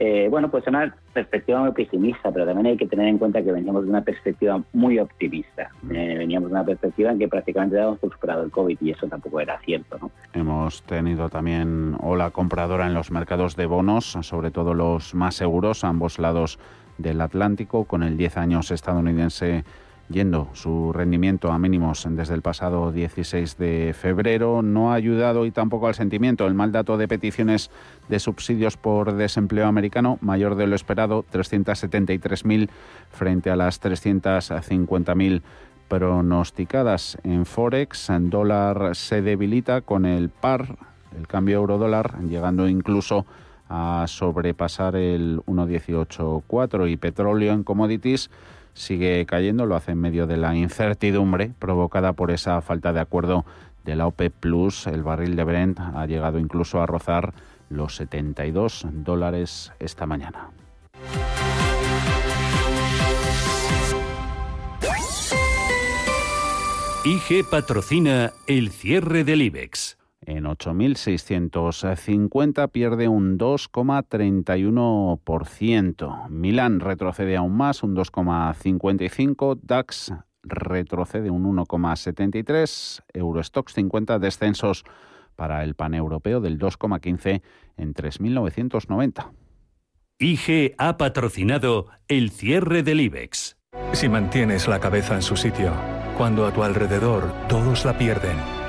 Eh, bueno, pues una perspectiva muy pesimista, pero también hay que tener en cuenta que veníamos de una perspectiva muy optimista. Eh, veníamos de una perspectiva en que prácticamente habíamos superado el COVID y eso tampoco era cierto. ¿no? Hemos tenido también ola compradora en los mercados de bonos, sobre todo los más seguros, a ambos lados del Atlántico, con el 10 años estadounidense yendo su rendimiento a mínimos desde el pasado 16 de febrero. No ha ayudado y tampoco al sentimiento el mal dato de peticiones de subsidios por desempleo americano, mayor de lo esperado, 373.000 frente a las 350.000 pronosticadas en Forex. En dólar se debilita con el par, el cambio euro-dólar, llegando incluso a sobrepasar el 1.18.4 y petróleo en commodities sigue cayendo, lo hace en medio de la incertidumbre provocada por esa falta de acuerdo de la OPEP Plus. El barril de Brent ha llegado incluso a rozar los 72 dólares esta mañana. IG patrocina el cierre del IBEX en 8.650 pierde un 2,31%. Milán retrocede aún más, un 2,55%. DAX retrocede un 1,73, Eurostox 50 descensos para el paneuropeo del 2,15 en 3.990. IG ha patrocinado el cierre del IBEX. Si mantienes la cabeza en su sitio, cuando a tu alrededor todos la pierden,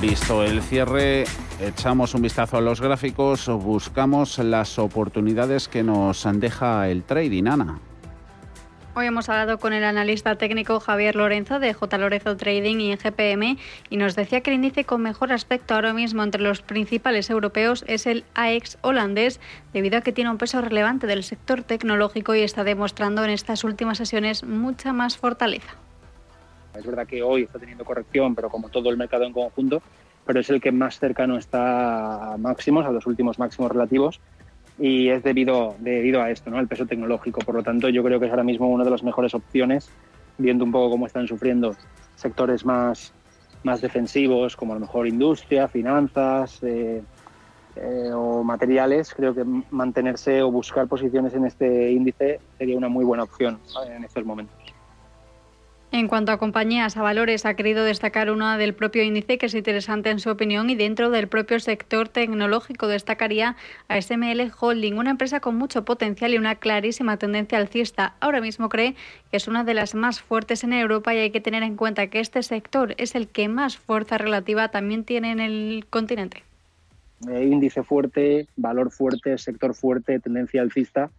Visto el cierre, echamos un vistazo a los gráficos, buscamos las oportunidades que nos deja el trading, Ana. Hoy hemos hablado con el analista técnico Javier Lorenzo de J. Lorenzo Trading y GPM y nos decía que el índice con mejor aspecto ahora mismo entre los principales europeos es el AEX holandés, debido a que tiene un peso relevante del sector tecnológico y está demostrando en estas últimas sesiones mucha más fortaleza. Es verdad que hoy está teniendo corrección, pero como todo el mercado en conjunto, pero es el que más cercano está a máximos, a los últimos máximos relativos, y es debido, debido a esto, ¿no? el peso tecnológico. Por lo tanto, yo creo que es ahora mismo una de las mejores opciones, viendo un poco cómo están sufriendo sectores más, más defensivos, como a lo mejor industria, finanzas eh, eh, o materiales. Creo que mantenerse o buscar posiciones en este índice sería una muy buena opción en estos momentos. En cuanto a compañías, a valores, ha querido destacar una del propio índice que es interesante en su opinión y dentro del propio sector tecnológico destacaría a SML Holding, una empresa con mucho potencial y una clarísima tendencia alcista. Ahora mismo cree que es una de las más fuertes en Europa y hay que tener en cuenta que este sector es el que más fuerza relativa también tiene en el continente. Eh, índice fuerte, valor fuerte, sector fuerte, tendencia alcista.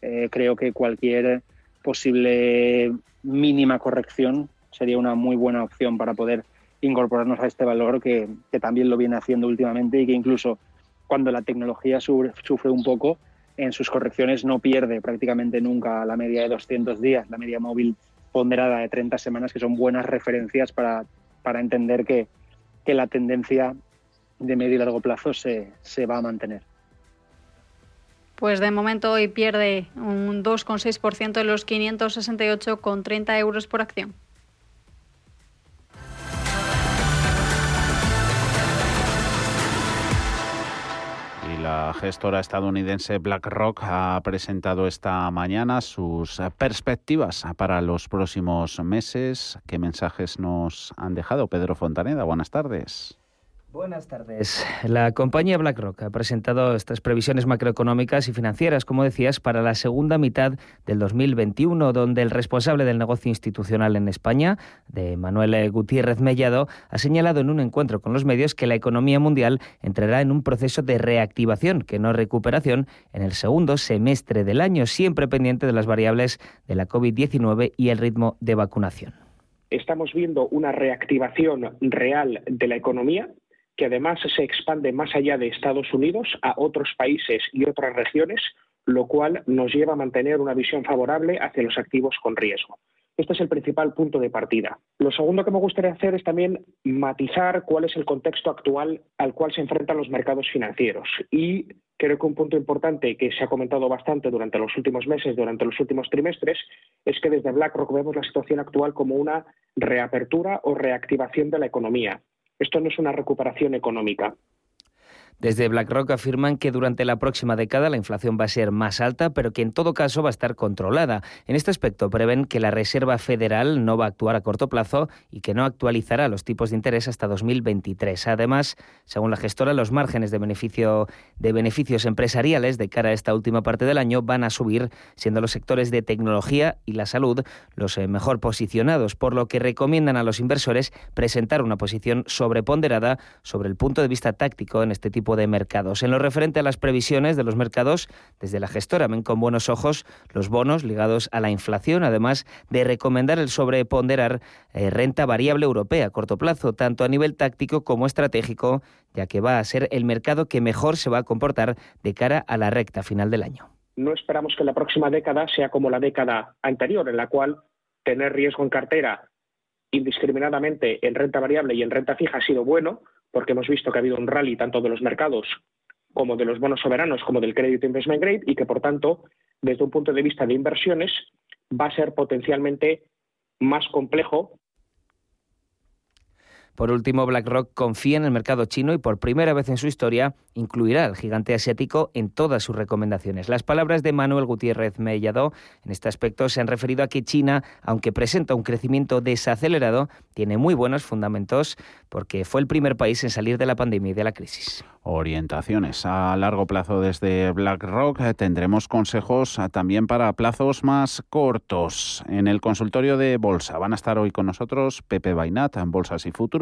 Eh, creo que cualquier posible mínima corrección sería una muy buena opción para poder incorporarnos a este valor que, también lo viene haciendo últimamente y que incluso cuando la tecnología sufre, un poco, en sus correcciones no pierde prácticamente nunca la media de 200 días, la media móvil ponderada de 30 semanas, que son buenas referencias para, para entender que, que, la tendencia de medio y largo plazo se, se va a mantener. Pues de momento hoy pierde un 2,6% en los 568,30 euros por acción. Y La gestora estadounidense BlackRock ha presentado esta mañana sus perspectivas para los próximos meses. ¿Qué mensajes nos han dejado? Pedro Fontaneda, buenas tardes. Buenas tardes. La compañía BlackRock ha presentado estas previsiones macroeconómicas y financieras, como decías, para la segunda mitad del 2021, donde el responsable del negocio institucional en España, de Manuel Gutiérrez Mellado, ha señalado en un encuentro con los medios que la economía mundial entrará en un proceso de reactivación, que no recuperación, en el segundo semestre del año, siempre pendiente de las variables de la COVID-19 y el ritmo de vacunación. Estamos viendo una reactivación real de la economía que además se expande más allá de Estados Unidos a otros países y otras regiones, lo cual nos lleva a mantener una visión favorable hacia los activos con riesgo. Este es el principal punto de partida. Lo segundo que me gustaría hacer es también matizar cuál es el contexto actual al cual se enfrentan los mercados financieros. Y creo que un punto importante que se ha comentado bastante durante los últimos meses, durante los últimos trimestres, es que desde BlackRock vemos la situación actual como una reapertura o reactivación de la economía. Esto no es una recuperación económica. Desde BlackRock afirman que durante la próxima década la inflación va a ser más alta, pero que en todo caso va a estar controlada. En este aspecto prevén que la Reserva Federal no va a actuar a corto plazo y que no actualizará los tipos de interés hasta 2023. Además, según la gestora, los márgenes de, beneficio, de beneficios empresariales de cara a esta última parte del año van a subir, siendo los sectores de tecnología y la salud los eh, mejor posicionados, por lo que recomiendan a los inversores presentar una posición sobreponderada sobre el punto de vista táctico en este tipo de mercados. En lo referente a las previsiones de los mercados, desde la gestora ven con buenos ojos los bonos ligados a la inflación, además de recomendar el sobreponderar eh, renta variable europea a corto plazo, tanto a nivel táctico como estratégico, ya que va a ser el mercado que mejor se va a comportar de cara a la recta final del año. no esperamos que la próxima década sea como la década anterior, en la cual tener riesgo en cartera indiscriminadamente en renta variable y en renta fija ha sido bueno, porque hemos visto que ha habido un rally tanto de los mercados como de los bonos soberanos, como del crédito investment grade, y que por tanto, desde un punto de vista de inversiones, va a ser potencialmente más complejo por último, BlackRock confía en el mercado chino y por primera vez en su historia incluirá al gigante asiático en todas sus recomendaciones. Las palabras de Manuel Gutiérrez Mellado en este aspecto se han referido a que China, aunque presenta un crecimiento desacelerado, tiene muy buenos fundamentos porque fue el primer país en salir de la pandemia y de la crisis. Orientaciones a largo plazo desde BlackRock. Tendremos consejos también para plazos más cortos. En el consultorio de Bolsa van a estar hoy con nosotros Pepe Bainat en Bolsas y Futuros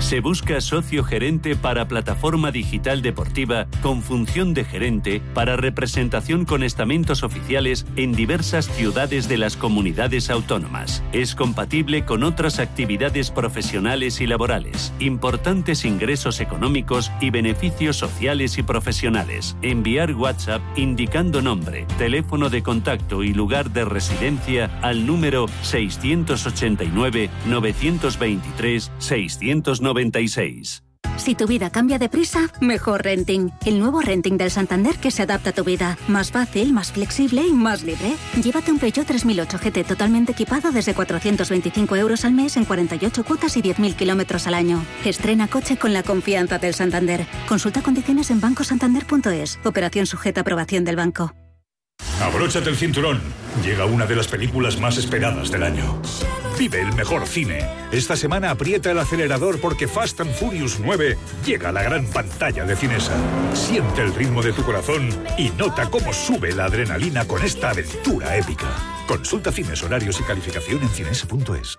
Se busca socio gerente para plataforma digital deportiva con función de gerente para representación con estamentos oficiales en diversas ciudades de las comunidades autónomas. Es compatible con otras actividades profesionales y laborales, importantes ingresos económicos y beneficios sociales y profesionales. Enviar WhatsApp indicando nombre, teléfono de contacto y lugar de residencia al número 689 923 690 si tu vida cambia de prisa, mejor renting. El nuevo renting del Santander que se adapta a tu vida. Más fácil, más flexible y más libre. Llévate un Peugeot 3008 GT totalmente equipado desde 425 euros al mes en 48 cuotas y 10.000 kilómetros al año. Estrena coche con la confianza del Santander. Consulta condiciones en bancosantander.es. Operación sujeta a aprobación del banco. Abróchate el cinturón. Llega una de las películas más esperadas del año. Vive el mejor cine. Esta semana aprieta el acelerador porque Fast and Furious 9 llega a la gran pantalla de Cinesa. Siente el ritmo de tu corazón y nota cómo sube la adrenalina con esta aventura épica. Consulta cines, horarios y calificación en cinesa.es.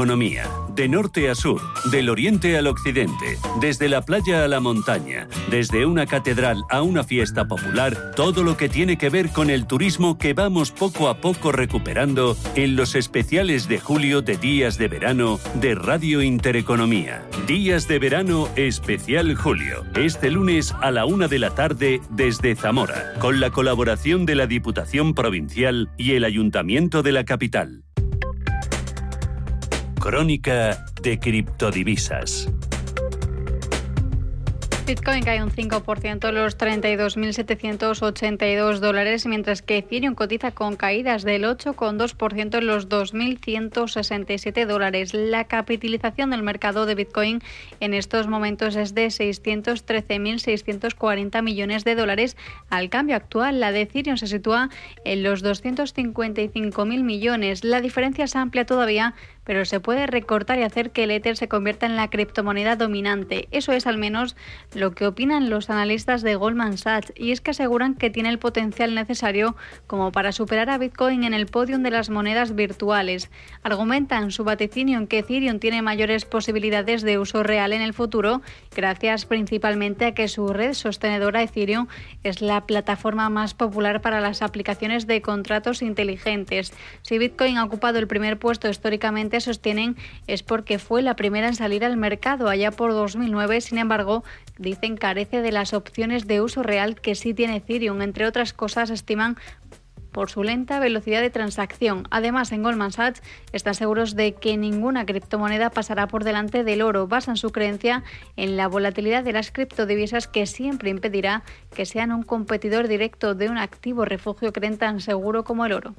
economía, de norte a sur, del oriente al occidente, desde la playa a la montaña, desde una catedral a una fiesta popular, todo lo que tiene que ver con el turismo que vamos poco a poco recuperando en los especiales de julio de Días de Verano de Radio Intereconomía. Días de Verano Especial Julio, este lunes a la una de la tarde desde Zamora, con la colaboración de la Diputación Provincial y el Ayuntamiento de la capital. Crónica de criptodivisas. Bitcoin cae un 5%, los 32.782 dólares, mientras que Ethereum cotiza con caídas del 8,2% en los 2.167 dólares. La capitalización del mercado de Bitcoin en estos momentos es de 613.640 millones de dólares. Al cambio actual, la de Ethereum se sitúa en los 255.000 millones. La diferencia es amplia todavía pero se puede recortar y hacer que el Ether se convierta en la criptomoneda dominante. Eso es al menos lo que opinan los analistas de Goldman Sachs y es que aseguran que tiene el potencial necesario como para superar a Bitcoin en el podio de las monedas virtuales. Argumentan su vaticinio en que Ethereum tiene mayores posibilidades de uso real en el futuro, gracias principalmente a que su red sostenedora Ethereum es la plataforma más popular para las aplicaciones de contratos inteligentes. Si Bitcoin ha ocupado el primer puesto históricamente sostienen es porque fue la primera en salir al mercado allá por 2009. Sin embargo, dicen carece de las opciones de uso real que sí tiene Ethereum. Entre otras cosas, estiman por su lenta velocidad de transacción. Además, en Goldman Sachs están seguros de que ninguna criptomoneda pasará por delante del oro. Basan su creencia en la volatilidad de las criptodivisas que siempre impedirá que sean un competidor directo de un activo refugio creen tan seguro como el oro.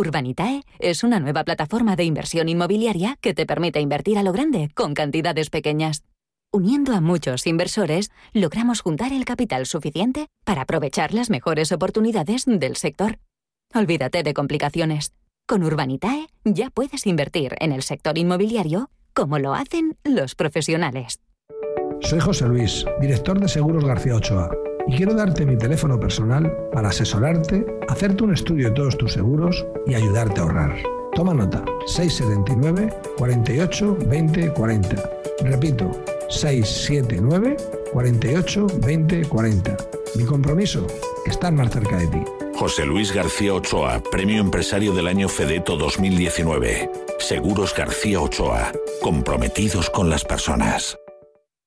Urbanitae es una nueva plataforma de inversión inmobiliaria que te permite invertir a lo grande con cantidades pequeñas. Uniendo a muchos inversores, logramos juntar el capital suficiente para aprovechar las mejores oportunidades del sector. Olvídate de complicaciones. Con Urbanitae ya puedes invertir en el sector inmobiliario como lo hacen los profesionales. Soy José Luis, director de Seguros García Ochoa y quiero darte mi teléfono personal para asesorarte, hacerte un estudio de todos tus seguros y ayudarte a ahorrar. Toma nota, 679 48 20 40. Repito, 679 48 20 40. Mi compromiso, estar más cerca de ti. José Luis García Ochoa, Premio Empresario del Año Fedeto 2019. Seguros García Ochoa, comprometidos con las personas.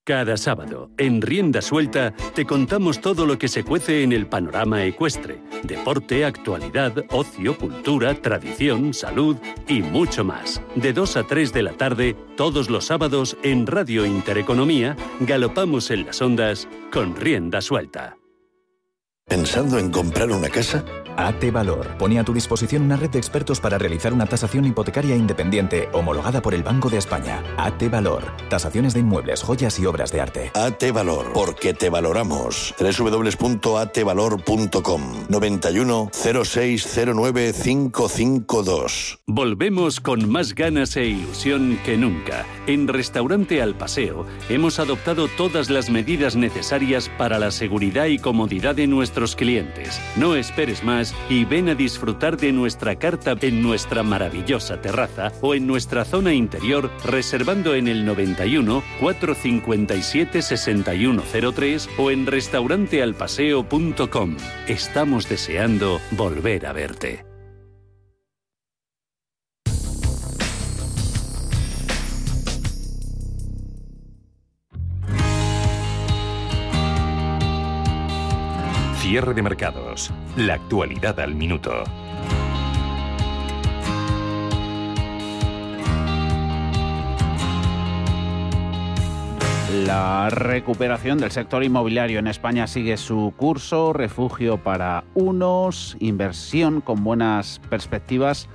Cada sábado, en Rienda Suelta, te contamos todo lo que se cuece en el panorama ecuestre. Deporte, actualidad, ocio, cultura, tradición, salud y mucho más. De 2 a 3 de la tarde, todos los sábados, en Radio Intereconomía, galopamos en las ondas con Rienda Suelta. ¿Pensando en comprar una casa? AT Valor pone a tu disposición una red de expertos para realizar una tasación hipotecaria independiente homologada por el Banco de España. AT Valor. Tasaciones de inmuebles, joyas y obras de arte. AT Valor. Porque te valoramos. www.atvalor.com 91 0609 552. Volvemos con más ganas e ilusión que nunca. En Restaurante Al Paseo hemos adoptado todas las medidas necesarias para la seguridad y comodidad de nuestros clientes. No esperes más y ven a disfrutar de nuestra carta en nuestra maravillosa terraza o en nuestra zona interior reservando en el 91 457 6103 o en restaurantealpaseo.com. Estamos deseando volver a verte. Cierre de mercados. La actualidad al minuto. La recuperación del sector inmobiliario en España sigue su curso, refugio para unos, inversión con buenas perspectivas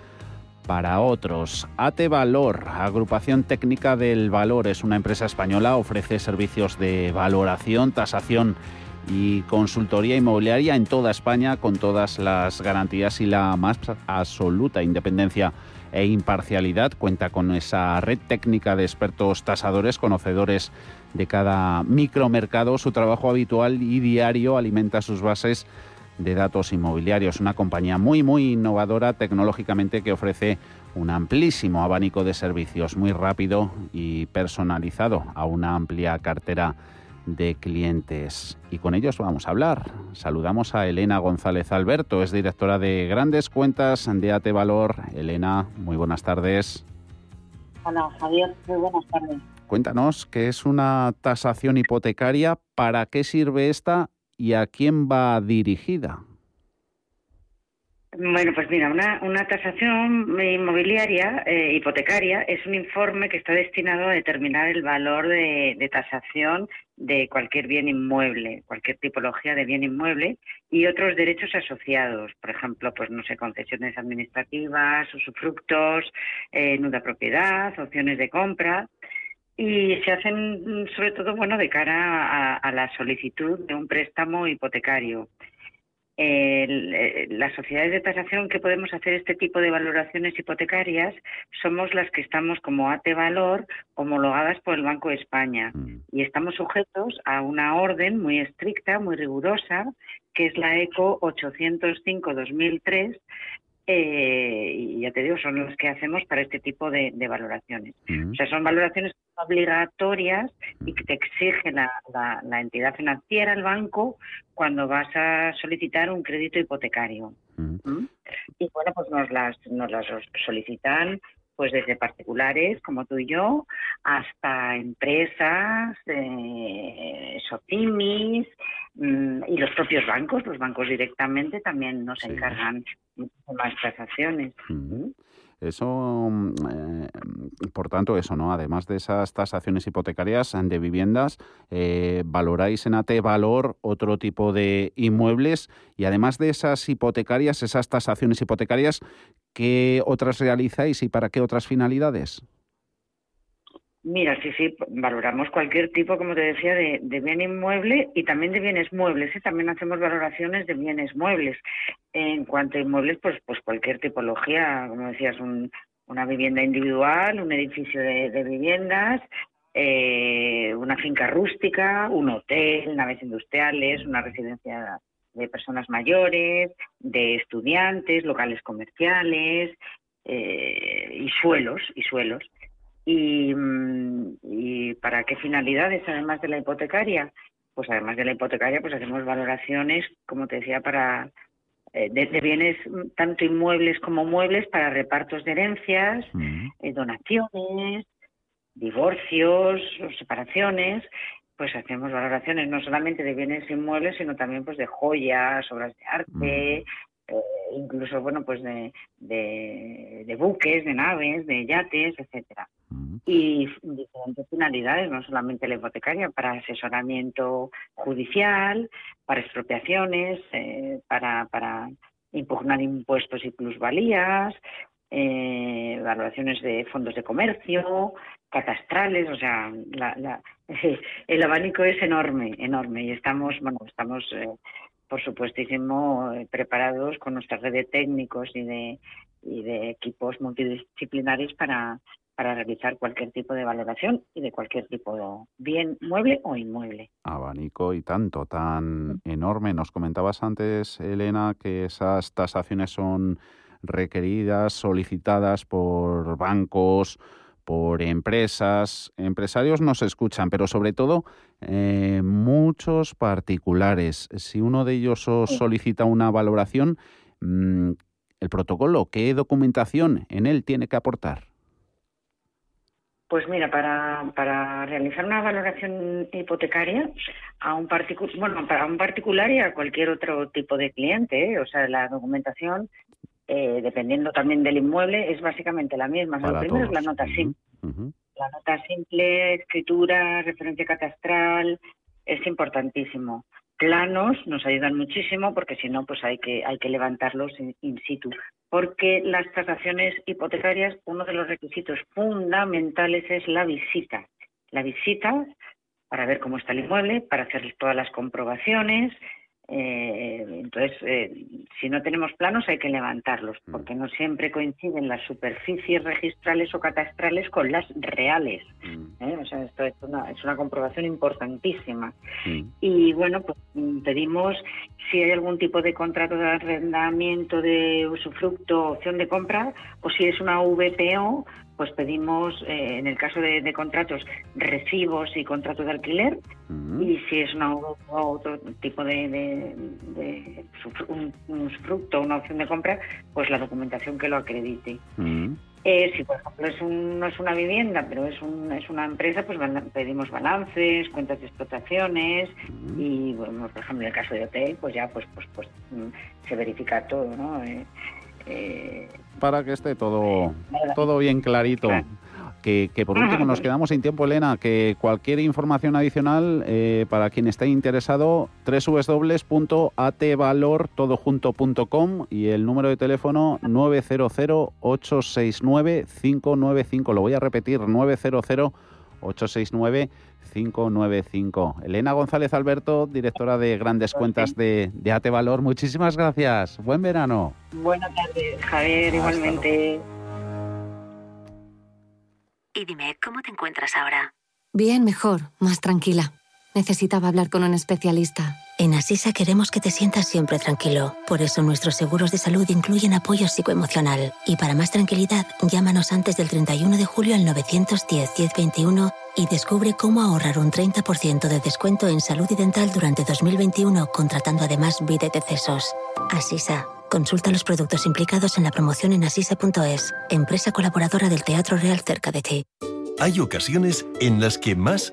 para otros. AT Valor, agrupación técnica del valor, es una empresa española, ofrece servicios de valoración, tasación y consultoría inmobiliaria en toda España con todas las garantías y la más absoluta independencia e imparcialidad. Cuenta con esa red técnica de expertos tasadores, conocedores de cada micromercado. Su trabajo habitual y diario alimenta sus bases de datos inmobiliarios. Una compañía muy, muy innovadora tecnológicamente que ofrece un amplísimo abanico de servicios, muy rápido y personalizado a una amplia cartera de clientes. Y con ellos vamos a hablar. Saludamos a Elena González Alberto, es directora de Grandes Cuentas de AT Valor. Elena, muy buenas tardes. Hola, Javier, muy buenas tardes. Cuéntanos qué es una tasación hipotecaria, para qué sirve esta y a quién va dirigida. Bueno, pues mira, una, una tasación inmobiliaria eh, hipotecaria es un informe que está destinado a determinar el valor de, de, tasación de cualquier bien inmueble, cualquier tipología de bien inmueble y otros derechos asociados, por ejemplo, pues no sé, concesiones administrativas, usufructos, eh, nuda propiedad, opciones de compra. Y se hacen sobre todo, bueno, de cara a la solicitud de un préstamo hipotecario las sociedades de tasación que podemos hacer este tipo de valoraciones hipotecarias somos las que estamos como AT Valor homologadas por el Banco de España mm. y estamos sujetos a una orden muy estricta, muy rigurosa, que es la ECO 805-2003 eh, y ya te digo, son los que hacemos para este tipo de, valoraciones. O sea, son valoraciones obligatorias y que te exige la, la, entidad financiera, el banco, cuando vas a solicitar un crédito hipotecario. ¿Mm? Y bueno, pues nos las, nos las solicitan pues desde particulares como tú y yo hasta empresas, eh, SOTIMIS mm, y los propios bancos, los bancos directamente también nos encargan de más transacciones. Eso, mm, eh, por tanto, eso, ¿no? Además de esas tasaciones hipotecarias de viviendas, eh, valoráis en AT Valor otro tipo de inmuebles y además de esas hipotecarias, esas tasaciones hipotecarias, ¿qué otras realizáis y para qué otras finalidades? Mira, sí, sí, valoramos cualquier tipo, como te decía, de, bien inmueble y también de bienes muebles. ¿eh? También hacemos valoraciones de bienes muebles. En cuanto a inmuebles, pues, pues cualquier tipología, como decías, una vivienda individual, un edificio de, viviendas, eh, una finca rústica, un hotel, naves industriales, una residencia de personas mayores, de estudiantes, locales comerciales eh, y suelos y suelos. Mm, y, para qué finalidades, además de la hipotecaria? Pues además de la hipotecaria, pues hacemos valoraciones, como te decía, para eh, de, bienes mm, tanto inmuebles como muebles para repartos de herencias, eh, donaciones, divorcios, separaciones, pues hacemos valoraciones no solamente de bienes inmuebles, sino también pues de joyas, obras de arte, eh, incluso bueno pues de, de, buques, de naves, de yates, etcétera. Y diferentes finalidades, no solamente la hipotecaria, para asesoramiento judicial, para expropiaciones, eh, para, para impugnar impuestos y plusvalías, eh, valoraciones de fondos de comercio, catastrales, o sea, la, <laughs> el abanico es enorme, enorme y estamos, bueno, estamos por supuestísimo, eh, preparados con nuestra red de técnicos y de, y de equipos multidisciplinares para, para realizar cualquier tipo de valoración y de cualquier tipo de bien mueble o inmueble. Abanico y tanto, tan enorme. Nos comentabas antes, Elena, que esas tasaciones son requeridas, solicitadas por bancos, por empresas, empresarios nos escuchan, pero sobre todo eh, muchos particulares. Si uno de ellos os solicita una valoración, mm, el protocolo, ¿qué documentación en él tiene que aportar? Pues mira, para, para realizar una valoración hipotecaria a un particular, bueno, para un particular y a cualquier otro tipo de cliente, ¿eh? o sea, la documentación eh, dependiendo también del inmueble, es básicamente la misma. lo primero es la nota simple. La nota simple, escritura, referencia catastral, es importantísimo. Planos nos ayudan muchísimo porque si no, pues hay que, hay que levantarlos in, situ. Porque las transacciones hipotecarias, uno de los requisitos fundamentales es la visita. La visita para ver cómo está el inmueble, para hacer todas las comprobaciones, eh, entonces, eh, si no tenemos planos hay que levantarlos, mm. porque no siempre coinciden las superficies registrales o catastrales con las reales. Mm. ¿eh? O sea, esto es una, es una comprobación importantísima. Mm. Y bueno, pues pedimos si hay algún tipo de contrato de arrendamiento de usufructo, opción de compra, o si es una VPO, pues pedimos, en el caso de, contratos, recibos y contratos de alquiler, y si es una, otro tipo de, de, un, un, fruto, una opción de compra, pues la documentación que lo acredite. Eh, si, por ejemplo, es no es una vivienda, pero es, un, es una empresa, pues pedimos balances, cuentas de explotaciones y, bueno, por ejemplo, en el caso de hotel, pues ya pues pues pues mm, se verifica todo, ¿no? Eh, eh, Para que esté todo, todo bien clarito. Que, por último nos quedamos sin tiempo, Elena, que cualquier información adicional eh, para quien esté interesado, www.atvalortodojunto.com y el número de teléfono 900-869-595. Lo voy a repetir, 900-869-595. Elena González Alberto, directora de Grandes Cuentas de, de AT Valor, muchísimas gracias. Buen verano. Buenas tardes, Javier, igualmente. Y dime, ¿cómo te encuentras ahora? Bien, mejor, más tranquila. Necesitaba hablar con un especialista. En Asisa queremos que te sientas siempre tranquilo. Por eso nuestros seguros de salud incluyen apoyo psicoemocional. Y para más tranquilidad, llámanos antes del 31 de julio al 910-1021 y descubre cómo ahorrar un 30% de descuento en salud y dental durante 2021 contratando además vida de decesos. Asisa. Consulta los productos implicados en la promoción en asisa.es, empresa colaboradora del Teatro Real cerca de ti. Hay ocasiones en las que más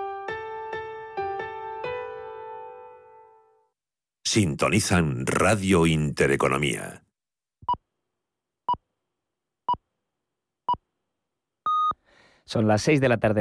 Sintonizan Radio Intereconomía. Son las 6 de la tarde.